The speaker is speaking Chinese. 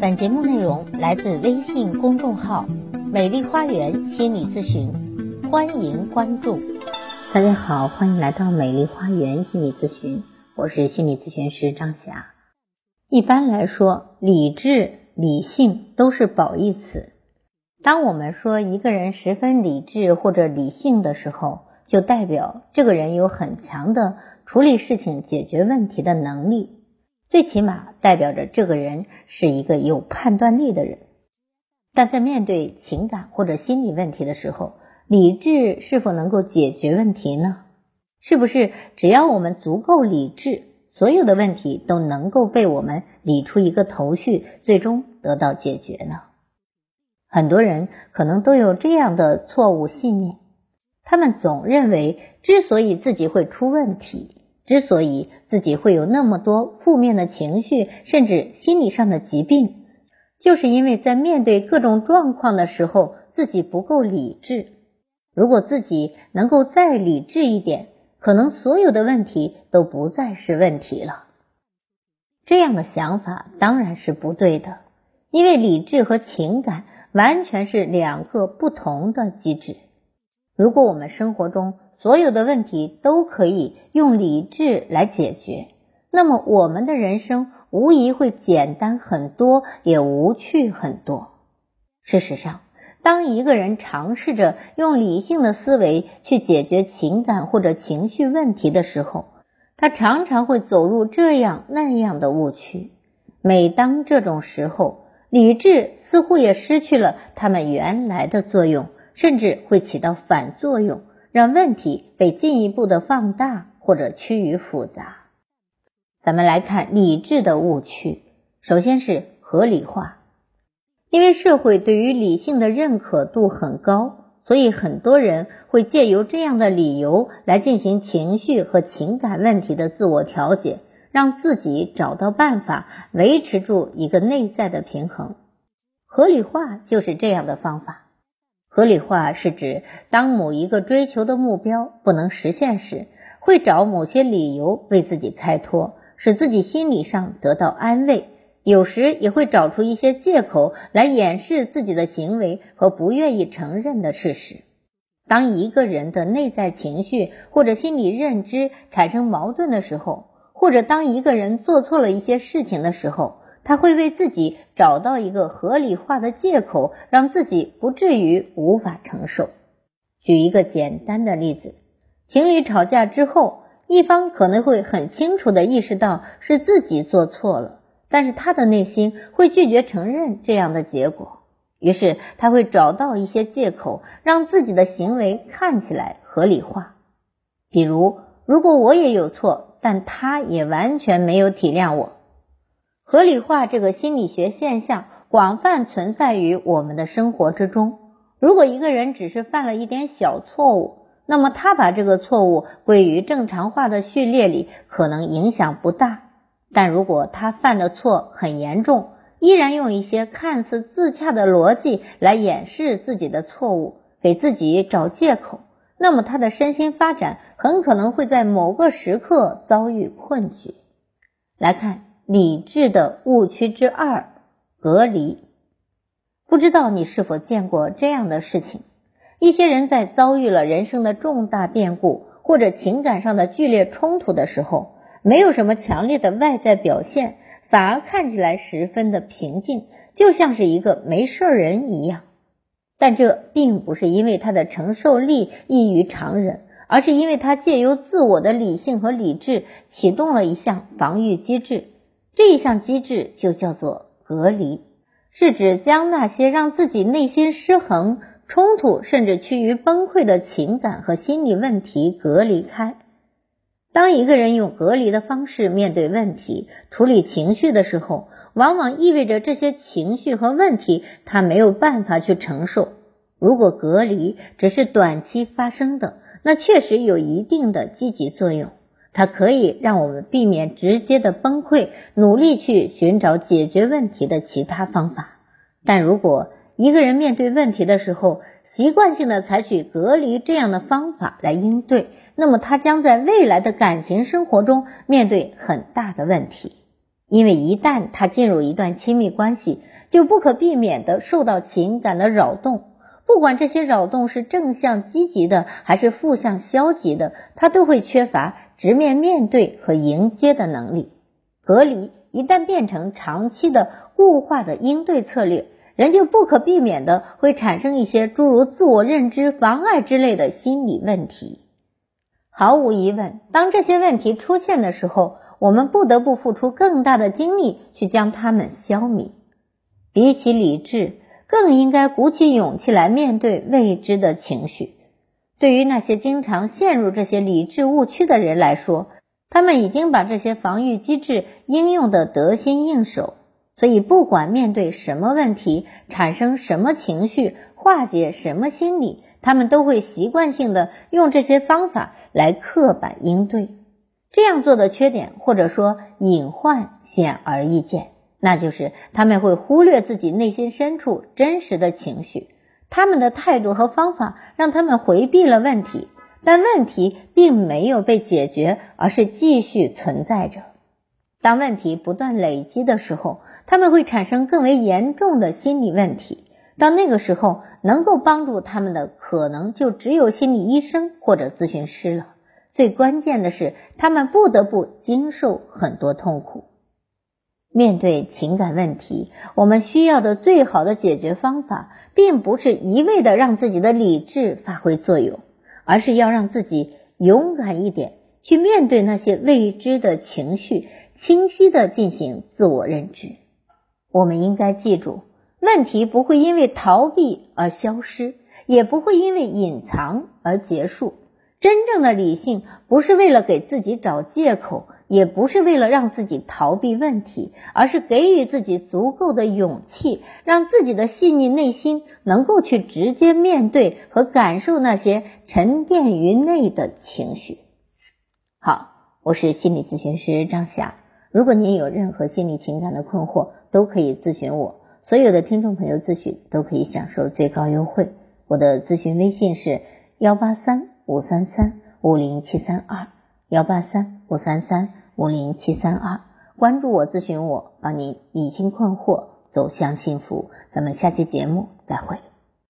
本节目内容来自微信公众号“美丽花园心理咨询”，欢迎关注。大家好，欢迎来到美丽花园心理咨询，我是心理咨询师张霞。一般来说，理智、理性都是褒义词。当我们说一个人十分理智或者理性的时候，就代表这个人有很强的处理事情、解决问题的能力。最起码代表着这个人是一个有判断力的人，但在面对情感或者心理问题的时候，理智是否能够解决问题呢？是不是只要我们足够理智，所有的问题都能够被我们理出一个头绪，最终得到解决呢？很多人可能都有这样的错误信念，他们总认为，之所以自己会出问题。之所以自己会有那么多负面的情绪，甚至心理上的疾病，就是因为在面对各种状况的时候，自己不够理智。如果自己能够再理智一点，可能所有的问题都不再是问题了。这样的想法当然是不对的，因为理智和情感完全是两个不同的机制。如果我们生活中，所有的问题都可以用理智来解决，那么我们的人生无疑会简单很多，也无趣很多。事实上，当一个人尝试着用理性的思维去解决情感或者情绪问题的时候，他常常会走入这样那样的误区。每当这种时候，理智似乎也失去了他们原来的作用，甚至会起到反作用。让问题被进一步的放大或者趋于复杂。咱们来看理智的误区，首先是合理化。因为社会对于理性的认可度很高，所以很多人会借由这样的理由来进行情绪和情感问题的自我调节，让自己找到办法维持住一个内在的平衡。合理化就是这样的方法。合理化是指，当某一个追求的目标不能实现时，会找某些理由为自己开脱，使自己心理上得到安慰。有时也会找出一些借口来掩饰自己的行为和不愿意承认的事实。当一个人的内在情绪或者心理认知产生矛盾的时候，或者当一个人做错了一些事情的时候，他会为自己找到一个合理化的借口，让自己不至于无法承受。举一个简单的例子：情侣吵架之后，一方可能会很清楚的意识到是自己做错了，但是他的内心会拒绝承认这样的结果，于是他会找到一些借口，让自己的行为看起来合理化。比如，如果我也有错，但他也完全没有体谅我。合理化这个心理学现象广泛存在于我们的生活之中。如果一个人只是犯了一点小错误，那么他把这个错误归于正常化的序列里，可能影响不大。但如果他犯的错很严重，依然用一些看似自洽的逻辑来掩饰自己的错误，给自己找借口，那么他的身心发展很可能会在某个时刻遭遇困局。来看。理智的误区之二：隔离。不知道你是否见过这样的事情？一些人在遭遇了人生的重大变故或者情感上的剧烈冲突的时候，没有什么强烈的外在表现，反而看起来十分的平静，就像是一个没事人一样。但这并不是因为他的承受力异于常人，而是因为他借由自我的理性和理智启动了一项防御机制。这一项机制就叫做隔离，是指将那些让自己内心失衡、冲突甚至趋于崩溃的情感和心理问题隔离开。当一个人用隔离的方式面对问题、处理情绪的时候，往往意味着这些情绪和问题他没有办法去承受。如果隔离只是短期发生的，那确实有一定的积极作用。它可以让我们避免直接的崩溃，努力去寻找解决问题的其他方法。但如果一个人面对问题的时候，习惯性的采取隔离这样的方法来应对，那么他将在未来的感情生活中面对很大的问题。因为一旦他进入一段亲密关系，就不可避免的受到情感的扰动。不管这些扰动是正向积极的，还是负向消极的，他都会缺乏直面面对和迎接的能力。隔离一旦变成长期的固化的应对策略，人就不可避免的会产生一些诸如自我认知妨碍之类的心理问题。毫无疑问，当这些问题出现的时候，我们不得不付出更大的精力去将它们消弭。比起理智。更应该鼓起勇气来面对未知的情绪。对于那些经常陷入这些理智误区的人来说，他们已经把这些防御机制应用的得心应手。所以，不管面对什么问题，产生什么情绪，化解什么心理，他们都会习惯性的用这些方法来刻板应对。这样做的缺点或者说隐患显而易见。那就是他们会忽略自己内心深处真实的情绪，他们的态度和方法让他们回避了问题，但问题并没有被解决，而是继续存在着。当问题不断累积的时候，他们会产生更为严重的心理问题。到那个时候，能够帮助他们的可能就只有心理医生或者咨询师了。最关键的是，他们不得不经受很多痛苦。面对情感问题，我们需要的最好的解决方法，并不是一味的让自己的理智发挥作用，而是要让自己勇敢一点，去面对那些未知的情绪，清晰的进行自我认知。我们应该记住，问题不会因为逃避而消失，也不会因为隐藏而结束。真正的理性，不是为了给自己找借口。也不是为了让自己逃避问题，而是给予自己足够的勇气，让自己的细腻内心能够去直接面对和感受那些沉淀于内的情绪。好，我是心理咨询师张霞。如果您有任何心理情感的困惑，都可以咨询我。所有的听众朋友咨询都可以享受最高优惠。我的咨询微信是幺八三五三三五零七三二幺八三五三三。五零七三二，关注我，咨询我，帮你理清困惑，走向幸福。咱们下期节目再会。